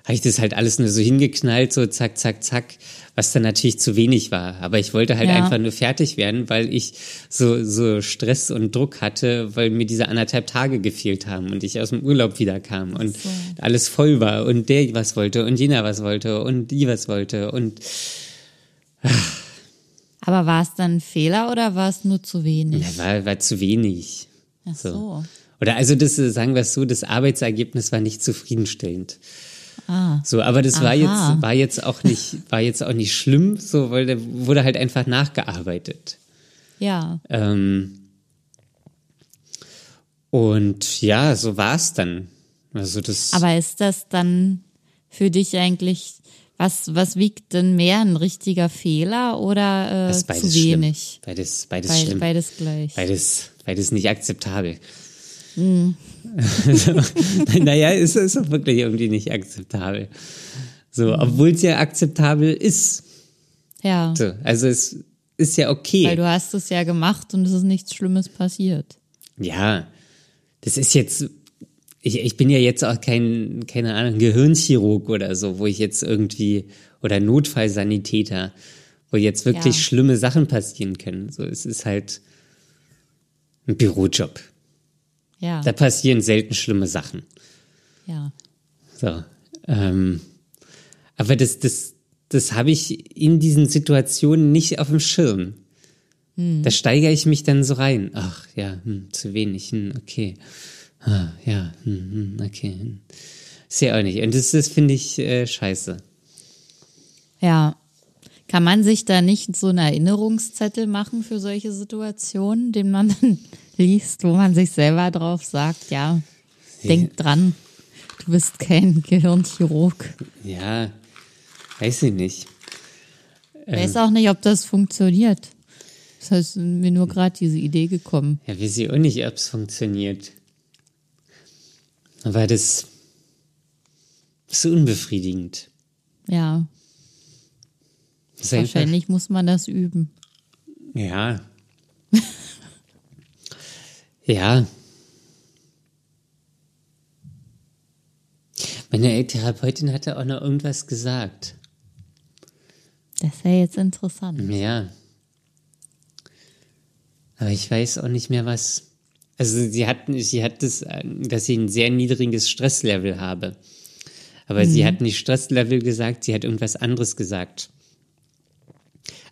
habe ich das halt alles nur so hingeknallt, so zack, zack, zack, was dann natürlich zu wenig war. Aber ich wollte halt Ja. einfach nur fertig werden, weil ich so, so Stress und Druck hatte, weil mir diese anderthalb Tage gefehlt haben und ich aus dem Urlaub wiederkam und so. alles voll war und der was wollte und jener was wollte und die was wollte und Aber war es dann ein Fehler oder war es nur zu wenig? ja, war, war zu wenig. Ach so. Oder also das, äh, sagen wir es so, das Arbeitsergebnis war nicht zufriedenstellend. Ah, So, aber das war Aha. jetzt, war jetzt auch nicht, war jetzt auch nicht schlimm, so, weil da wurde halt einfach nachgearbeitet. ja. Ähm, und ja, so war es dann. Also das. Aber ist das dann für dich eigentlich, was, was wiegt denn mehr, ein richtiger Fehler oder äh, zu schlimm. wenig? Beides, beides Beid- schlimm. Beides gleich. Beides, beides nicht akzeptabel. Hm. naja, ist, ist auch wirklich irgendwie nicht akzeptabel. So, obwohl es ja akzeptabel ist. Ja, So, also es ist ja okay. weil du hast es ja gemacht und es ist nichts Schlimmes passiert. Ja, das ist jetzt, ich, ich bin ja jetzt auch kein, keine Ahnung, Gehirnchirurg oder so, wo ich jetzt irgendwie, oder Notfallsanitäter, wo jetzt wirklich Ja. schlimme Sachen passieren können. So, es ist halt ein Bürojob. Ja, Da passieren selten schlimme Sachen. ja. So, ähm, aber das, das, das habe ich in diesen Situationen nicht auf dem Schirm. Da steigere ich mich dann so rein. Ach ja, hm, zu wenig, hm, okay. Ah, ja, hm, hm, okay. Hm. Ist ja auch nicht. Und das, das finde ich äh, scheiße. Ja. Kann man sich da nicht so einen Erinnerungszettel machen für solche Situationen, den man dann liest, wo man sich selber drauf sagt, ja, denk dran, du bist kein Gehirnchirurg. Ja, Weiß ich nicht. Ich weiß auch nicht, ob das funktioniert. Das heißt, mir nur gerade diese Idee gekommen. Ja, weiß ich auch nicht, ob es funktioniert. Aber das ist unbefriedigend. Ja, wahrscheinlich muss man das üben. Ja. ja. Meine Therapeutin hatte auch noch irgendwas gesagt. Das wäre jetzt interessant. Ja. Aber ich weiß auch nicht mehr, was. Also sie hat, sie hat das, dass ich ein sehr niedriges Stresslevel habe. Aber sie hat nicht Stresslevel gesagt, sie hat irgendwas anderes gesagt.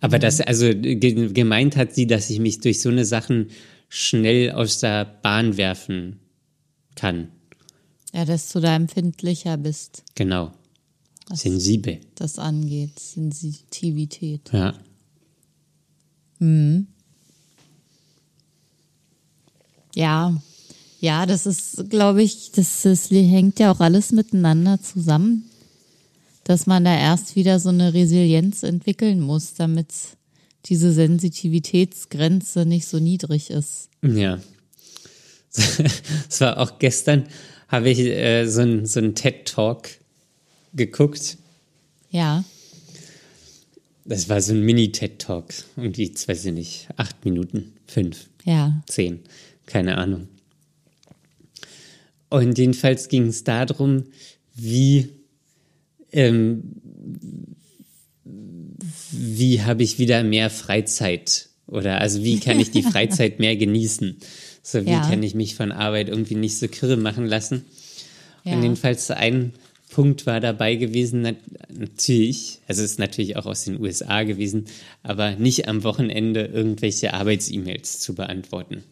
Aber das, also ge gemeint hat sie, dass ich mich durch so eine Sachen schnell aus der Bahn werfen kann. Ja, dass du da empfindlicher bist, Genau. was Sensibel. das angeht. Sensitivität. Ja. Ja, ja, das ist, glaube ich, das, das hängt ja auch alles miteinander zusammen, dass man da erst wieder so eine Resilienz entwickeln muss, damit diese Sensitivitätsgrenze nicht so niedrig ist. Ja. Es war auch gestern, habe ich äh, so einen so TED-Talk geguckt. Ja, Das war so ein Mini-TED-Talk. Irgendwie, jetzt weiß ich nicht, acht Minuten, fünf, ja, zehn, keine Ahnung. Und jedenfalls ging es darum, wie, ähm, wie habe ich wieder mehr Freizeit? Oder also wie kann ich die Freizeit mehr genießen? So wie Ja. kann ich mich von Arbeit irgendwie nicht so kirre machen lassen? ja. Und jedenfalls ein Punkt war dabei gewesen, nat natürlich, also es ist natürlich auch aus den USA gewesen, aber nicht am Wochenende irgendwelche Arbeits-E-Mails zu beantworten.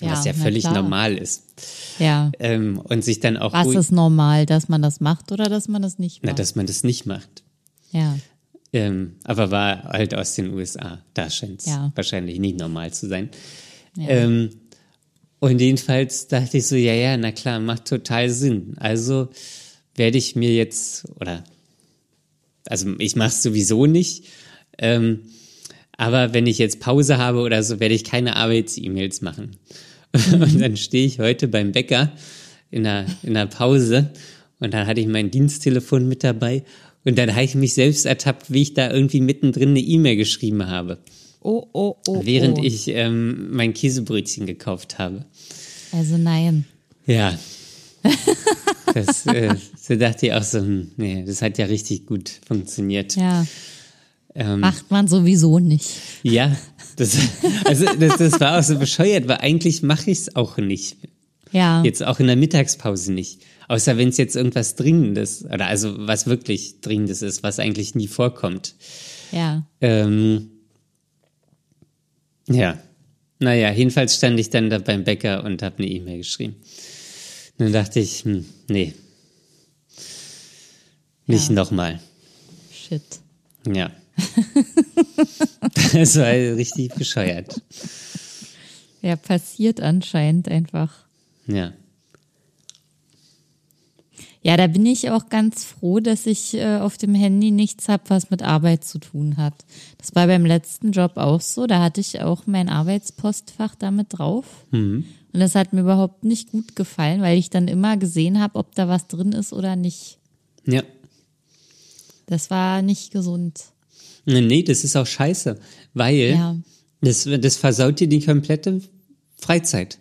Ja, was ja na völlig klar. normal ist. ja. Ähm, und sich dann auch Was ist normal, dass man das macht oder dass man das nicht na, macht? dass man das nicht macht. Ja, Ähm, aber war halt aus den USA. Da scheint es Ja. wahrscheinlich nicht normal zu sein. Ja. Ähm, und jedenfalls dachte ich so, ja, ja, na klar, macht total Sinn. Also werde ich mir jetzt, oder, also ich mache es sowieso nicht, ähm, aber wenn ich jetzt Pause habe oder so, werde ich keine Arbeits-E-Mails machen. Und dann stehe ich heute beim Bäcker in der, in der Pause und dann hatte ich mein Diensttelefon mit dabei und dann habe ich mich selbst ertappt, wie ich da irgendwie mittendrin eine E-Mail geschrieben habe, oh, oh, oh. während oh. ich ähm, mein Käsebrötchen gekauft habe. Also nein. Ja. Das, äh, so dachte ich auch so, hm, nee, das hat ja richtig gut funktioniert. Ja, Ähm, macht man sowieso nicht. ja, das, also das, das war auch so bescheuert, weil eigentlich mache ich es auch nicht. Ja, Jetzt auch in der Mittagspause nicht. Außer wenn es jetzt irgendwas Dringendes, oder also was wirklich Dringendes ist, was eigentlich nie vorkommt. ja. Ähm, ja. Naja, jedenfalls stand ich dann da beim Bäcker und habe eine E-Mail geschrieben. Dann dachte ich, hm, nee. Nicht Ja. nochmal. Shit. Ja. das war richtig bescheuert. Ja, passiert anscheinend einfach. Ja. Ja, da bin ich auch ganz froh, dass ich äh, auf dem Handy nichts habe, was mit Arbeit zu tun hat. Das war beim letzten Job auch so. Da hatte ich auch mein Arbeitspostfach damit drauf. Und das hat mir überhaupt nicht gut gefallen, weil ich dann immer gesehen habe, ob da was drin ist oder nicht. Ja. Das war nicht gesund. Nee, das ist auch scheiße, weil Ja. das, das versaut dir die komplette Freizeit.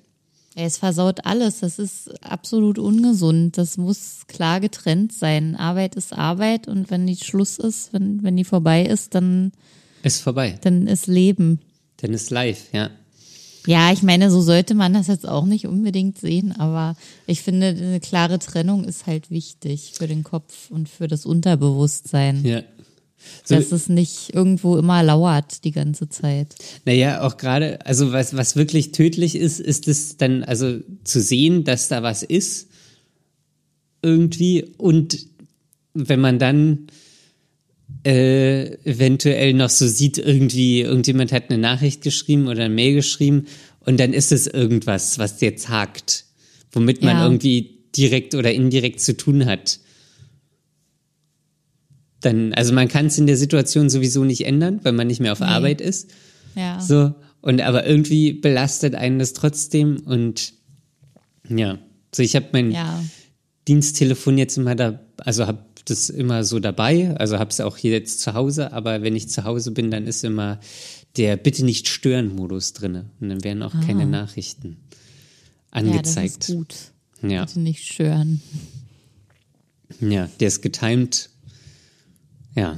Es versaut alles. Das ist absolut ungesund. Das muss klar getrennt sein. Arbeit ist Arbeit und wenn die Schluss ist, wenn, wenn die vorbei ist, dann, Ist vorbei. dann ist Leben. Dann ist live, ja. Ja, ich meine, so sollte man das jetzt auch nicht unbedingt sehen, aber ich finde, eine klare Trennung ist halt wichtig für den Kopf und für das Unterbewusstsein, Ja. So, dass es nicht irgendwo immer lauert die ganze Zeit. Naja, auch gerade, also was, was wirklich tödlich ist, ist es dann, also zu sehen, dass da was ist, irgendwie, und wenn man dann äh, eventuell noch so sieht, irgendwie, irgendjemand hat eine Nachricht geschrieben oder eine Mail geschrieben, und dann ist es irgendwas, was jetzt hakt, womit man Ja. irgendwie direkt oder indirekt zu tun hat. Dann, also man kann es in der Situation sowieso nicht ändern, weil man nicht mehr auf Nee. Arbeit ist. Ja. So, und aber irgendwie belastet einen das trotzdem und ja. So, ich habe mein Ja. Diensttelefon jetzt immer da, also habe das immer so dabei, also habe es auch hier jetzt zu Hause, aber wenn ich zu Hause bin, dann ist immer der Bitte nicht stören Modus drinne und dann werden auch keine Nachrichten Ah. Ja, das angezeigt. ist gut. Ja, Bitte nicht stören. ja, der ist getimed. Ja,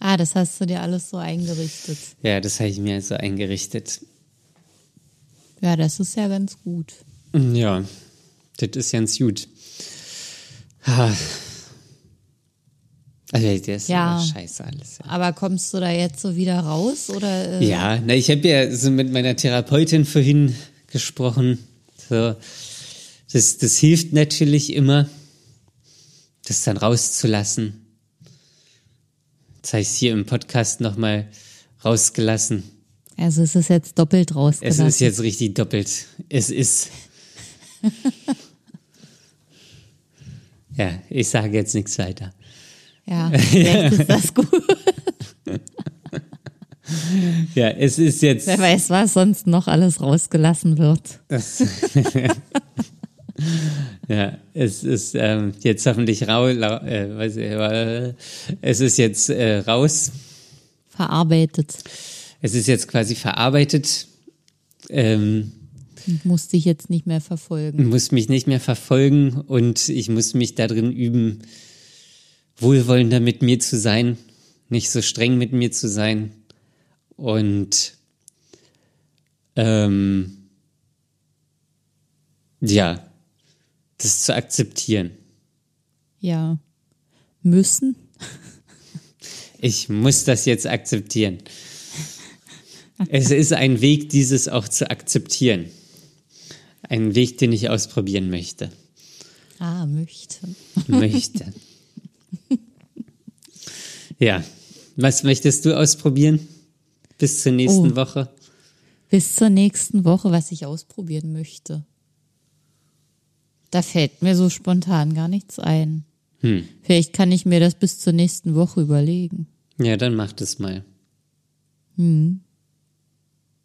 Ah, das hast du dir alles so eingerichtet. ja, das habe ich mir so eingerichtet. Ja, das ist ja ganz gut. Ja, das ist ganz gut. Also, der ist Ja. ja scheiße alles. Ja. Aber kommst du da jetzt so wieder raus oder? Äh, Ja, na, ich habe ja so mit meiner Therapeutin vorhin gesprochen. So, das, das hilft natürlich immer, das dann rauszulassen. Jetzt habe ich es hier im Podcast nochmal rausgelassen. Also es ist jetzt doppelt Es rausgelassen. ist jetzt richtig doppelt. Es ist. ja, ich sage jetzt nichts weiter. ja, vielleicht ist das gut. Ja, es ist jetzt. Wer weiß, was sonst noch alles rausgelassen wird. Das, ja, es ist ähm, jetzt hoffentlich rau, lau, äh, weiß ich, äh, es ist jetzt äh, raus. Verarbeitet. Es ist jetzt quasi verarbeitet. Ähm, Muss dich jetzt nicht mehr verfolgen. muss mich nicht mehr verfolgen und ich muss mich darin üben, wohlwollender mit mir zu sein, nicht so streng mit mir zu sein und ähm, ja, das zu akzeptieren. Ja. Müssen? Ich muss das jetzt akzeptieren. Es ist ein Weg, dieses auch zu akzeptieren. Ein Weg, den ich ausprobieren möchte. Ah, möchte. Möchte. Ja. Was möchtest du ausprobieren? Bis zur nächsten Oh. Woche? Bis zur nächsten Woche, was ich ausprobieren möchte. Da fällt mir so spontan gar nichts ein. Hm. Vielleicht kann ich mir das bis zur nächsten Woche überlegen. Ja, dann mach das mal.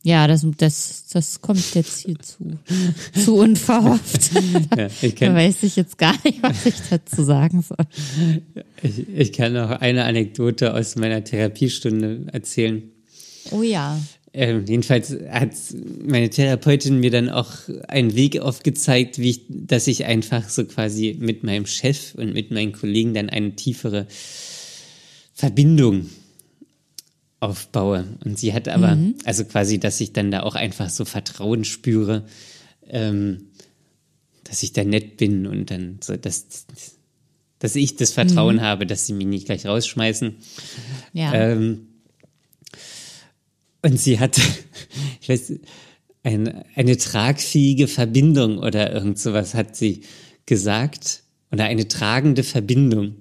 Ja, das, das, das kommt jetzt hier zu, zu unverhofft. Ja, ich, Da kann, weiß ich jetzt gar nicht, was ich dazu sagen soll. ich, ich kann noch eine Anekdote aus meiner Therapiestunde erzählen. Oh ja. Ähm, jedenfalls hat meine Therapeutin mir dann auch einen Weg aufgezeigt, wie ich, dass ich einfach so quasi mit meinem Chef und mit meinen Kollegen dann eine tiefere Verbindung aufbaue. Und sie hat aber, also quasi, dass ich dann da auch einfach so Vertrauen spüre, ähm, dass ich da nett bin und dann so, dass, dass ich das Vertrauen habe, dass sie mich nicht gleich rausschmeißen. Ja. Ähm, und sie hatte, ich weiß, ein, eine tragfähige Verbindung oder irgend sowas hat sie gesagt. Oder eine tragende Verbindung.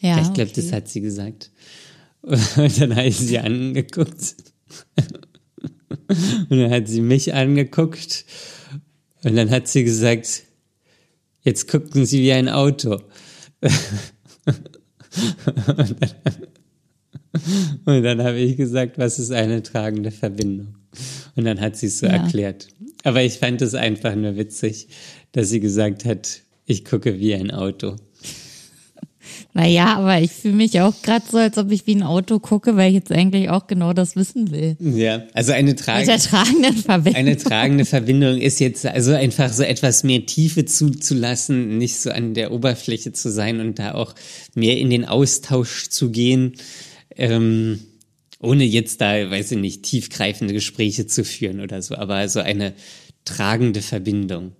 ja, ich glaube, okay. das hat sie gesagt. Und dann habe ich sie angeguckt. Und dann hat sie mich angeguckt. Und dann hat sie gesagt, jetzt gucken Sie wie ein Auto. Und dann habe ich gesagt, was ist eine tragende Verbindung? Und dann hat sie es so Ja. erklärt. Aber ich fand es einfach nur witzig, dass sie gesagt hat, ich gucke wie ein Auto. Naja, aber ich fühle mich auch gerade so, als ob ich wie ein Auto gucke, weil ich jetzt eigentlich auch genau das wissen will. Ja, also eine der tragende, Verbindung. eine tragende Verbindung ist jetzt also einfach so etwas mehr Tiefe zuzulassen, nicht so an der Oberfläche zu sein und da auch mehr in den Austausch zu gehen, ähm, ohne jetzt da, weiß ich nicht, tiefgreifende Gespräche zu führen oder so, aber so eine tragende Verbindung.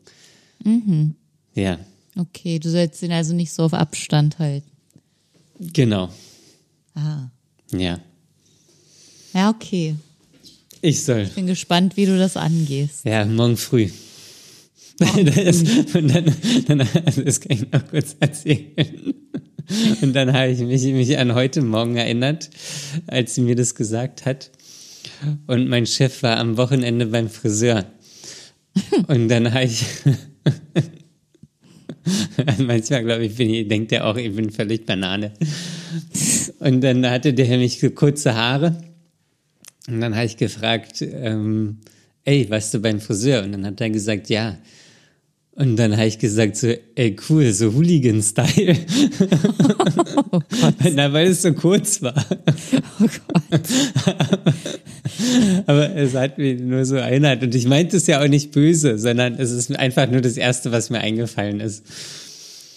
Ja, Okay, du sollst ihn also nicht so auf Abstand halten. genau. Ah. Ja, Ja, okay. ich soll. Bin gespannt, wie du das angehst. Ja, morgen früh. Das, und dann, dann, also das kann ich noch kurz erzählen. Und dann habe ich mich, mich an heute Morgen erinnert, als sie mir das gesagt hat. Und mein Chef war am Wochenende beim Friseur. Und dann habe ich, manchmal glaube ich, bin ich, denkt er auch, ich bin völlig Banane. Und dann hatte der nämlich kurze Haare. Und dann habe ich gefragt, ähm, ey, warst du beim Friseur? Und dann hat er gesagt, ja. Und dann habe ich gesagt so, ey, cool, so Hooligan-Style. Oh. Na, weil es so kurz war. Oh Gott. Aber es hat mir nur so erinnert. Und ich meinte es ja auch nicht böse, sondern es ist einfach nur das Erste, was mir eingefallen ist.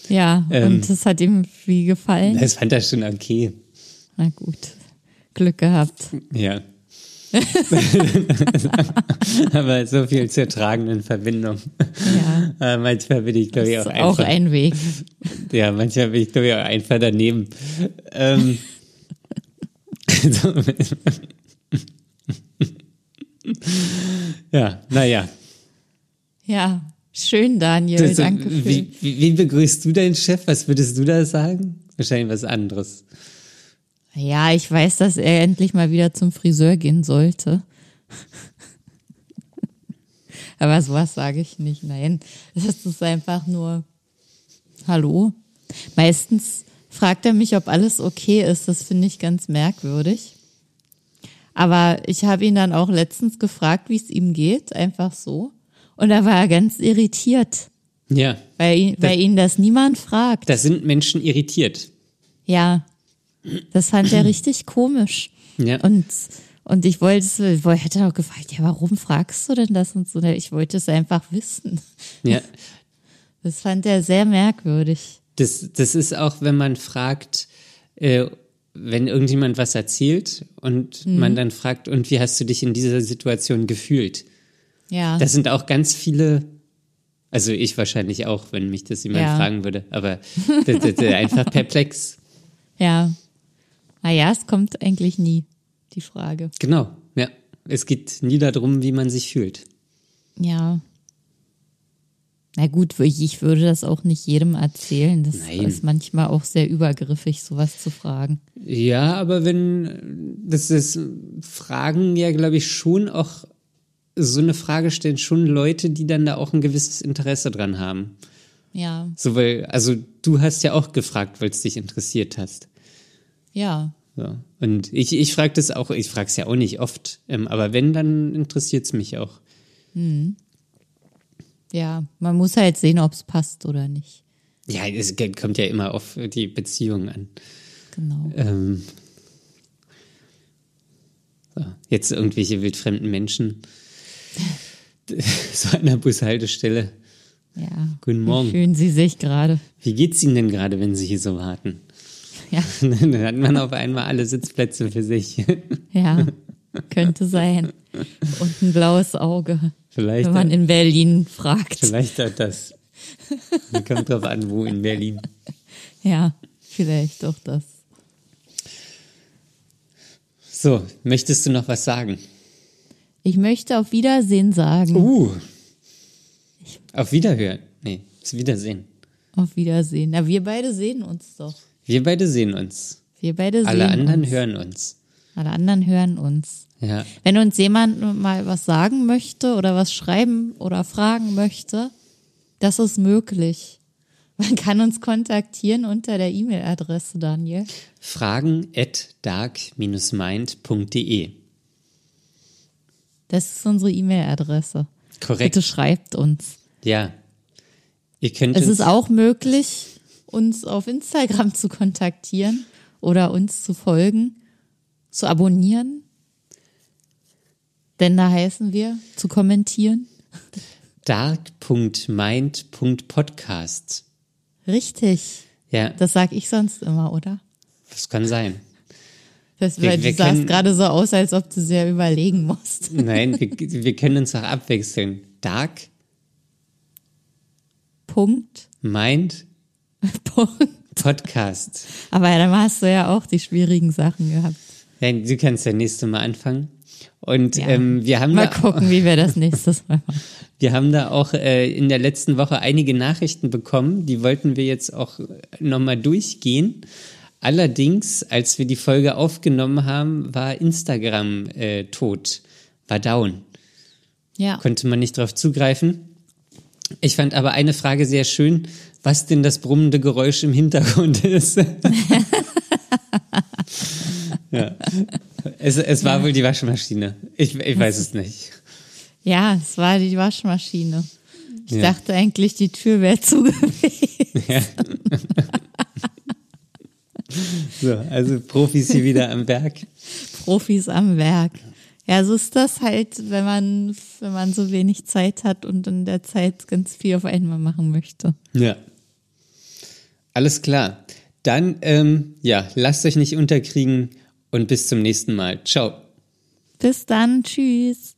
Ja, Ähm. und das hat ihm wie gefallen. Das fand er schon okay. Na gut. Glück gehabt. Ja. Aber so viel zur tragenden Verbindung. Ja. Äh, manchmal bin ich, glaube ich, auch ist auch einfach. ein Weg. ja, manchmal bin ich, glaube ich, auch einfach daneben. Ähm, ja, naja. Ja, schön, Daniel. Das- Danke wie, wie, wie begrüßt du deinen Chef? Was würdest du da sagen? Wahrscheinlich was anderes. Ja, ich weiß, dass er endlich mal wieder zum Friseur gehen sollte. Aber sowas sage ich nicht. Nein, das ist einfach nur Hallo. Meistens fragt er mich, ob alles okay ist. Das finde ich ganz merkwürdig. Aber ich habe ihn dann auch letztens gefragt, wie es ihm geht, einfach so. Und da war er ganz irritiert, Ja, weil, weil ihn das niemand fragt. da sind Menschen irritiert. Ja, das fand er richtig komisch. Ja. Und, und ich wollte es, ich hätte auch gefragt, ja, warum fragst du denn das und so? Ich wollte es einfach wissen. Ja, Das fand er sehr merkwürdig. Das, das ist auch, wenn man fragt, äh, wenn irgendjemand was erzählt und Mhm. man dann fragt, und wie hast du dich in dieser Situation gefühlt? Ja, Das sind auch ganz viele, also ich wahrscheinlich auch, wenn mich das jemand Ja. fragen würde, aber einfach perplex. ja. Naja, es kommt eigentlich nie, die Frage. Genau, ja. Es geht nie darum, wie man sich fühlt. Ja. Na gut, ich ich würde das auch nicht jedem erzählen. Das Nein. ist manchmal auch sehr übergriffig, sowas zu fragen. Ja, aber wenn, das ist, Fragen ja, glaube ich, schon auch, so eine Frage stellen schon Leute, die dann da auch ein gewisses Interesse dran haben. Ja, So, weil, also du hast ja auch gefragt, weil es dich interessiert hast. Ja, So. Und ich, ich frage das auch, ich frage es ja auch nicht oft, ähm, aber wenn, dann interessiert es mich auch. ja. Man muss halt sehen, ob es passt oder nicht. Ja, es kommt ja immer auf die Beziehung an. Genau. Ähm, so. Jetzt irgendwelche wildfremden Menschen. So an der Bushaltestelle. Ja. Guten Morgen. Wie fühlen Sie sich gerade? Wie geht's Ihnen denn gerade, wenn Sie hier so warten? Ja, Dann hat man auf einmal alle Sitzplätze für sich. ja. Könnte sein. Und ein blaues Auge, Vielleicht, wenn man in Berlin fragt. vielleicht hat das. Kommt drauf an, wo in Berlin. Ja, vielleicht auch das. So, möchtest du noch was sagen? Ich möchte auf Wiedersehen sagen. Uh. Auf Wiederhören. Nee, das Wiedersehen. Auf Wiedersehen. Na, wir beide sehen uns doch. Wir beide sehen uns. Wir beide Alle sehen anderen uns. hören uns. Alle anderen hören uns. Ja. Wenn uns jemand mal was sagen möchte oder was schreiben oder fragen möchte, das ist möglich. Man kann uns kontaktieren unter der E-Mail-Adresse, Daniel. Fragen at dark-mind.de. Das ist unsere E-Mail-Adresse. Korrekt. Bitte schreibt uns. Ja. Ihr könnt Es ist auch möglich, uns auf Instagram zu kontaktieren oder uns zu folgen, zu abonnieren. Denn da heißen wir zu kommentieren. dark.mind.podcast. Richtig. Ja, Das sag ich sonst immer, oder? das kann sein. Das, wir du sahst können- gerade so aus, als ob du sehr überlegen musst. Nein, wir, wir können uns auch abwechseln. Dark, Punkt. Mind, Punkt. Podcast. Aber dann hast du ja auch die schwierigen Sachen gehabt. Ja, du kannst ja nächste Mal anfangen. Und Ja. ähm, wir haben Mal da, gucken, wie wir das nächstes Mal machen. wir haben da auch äh, in der letzten Woche einige Nachrichten bekommen. Die wollten wir jetzt auch nochmal durchgehen. Allerdings, als wir die Folge aufgenommen haben, war Instagram äh, tot, war down. Ja. Konnte man nicht drauf zugreifen. Ich fand aber eine Frage sehr schön, was denn das brummende Geräusch im Hintergrund ist. Ja. Es, es war wohl die Waschmaschine. Ich, ich weiß es nicht. Ja, es war die Waschmaschine. Ich Ja. dachte eigentlich, die Tür wäre zu gewesen. Ja. So, also Profis hier wieder am Berg. Profis am Werk. Ja, so ist das halt, wenn man, wenn man so wenig Zeit hat und in der Zeit ganz viel auf einmal machen möchte. Ja. Alles klar. Dann, ähm, ja, lasst euch nicht unterkriegen und bis zum nächsten Mal. Ciao. Bis dann, tschüss.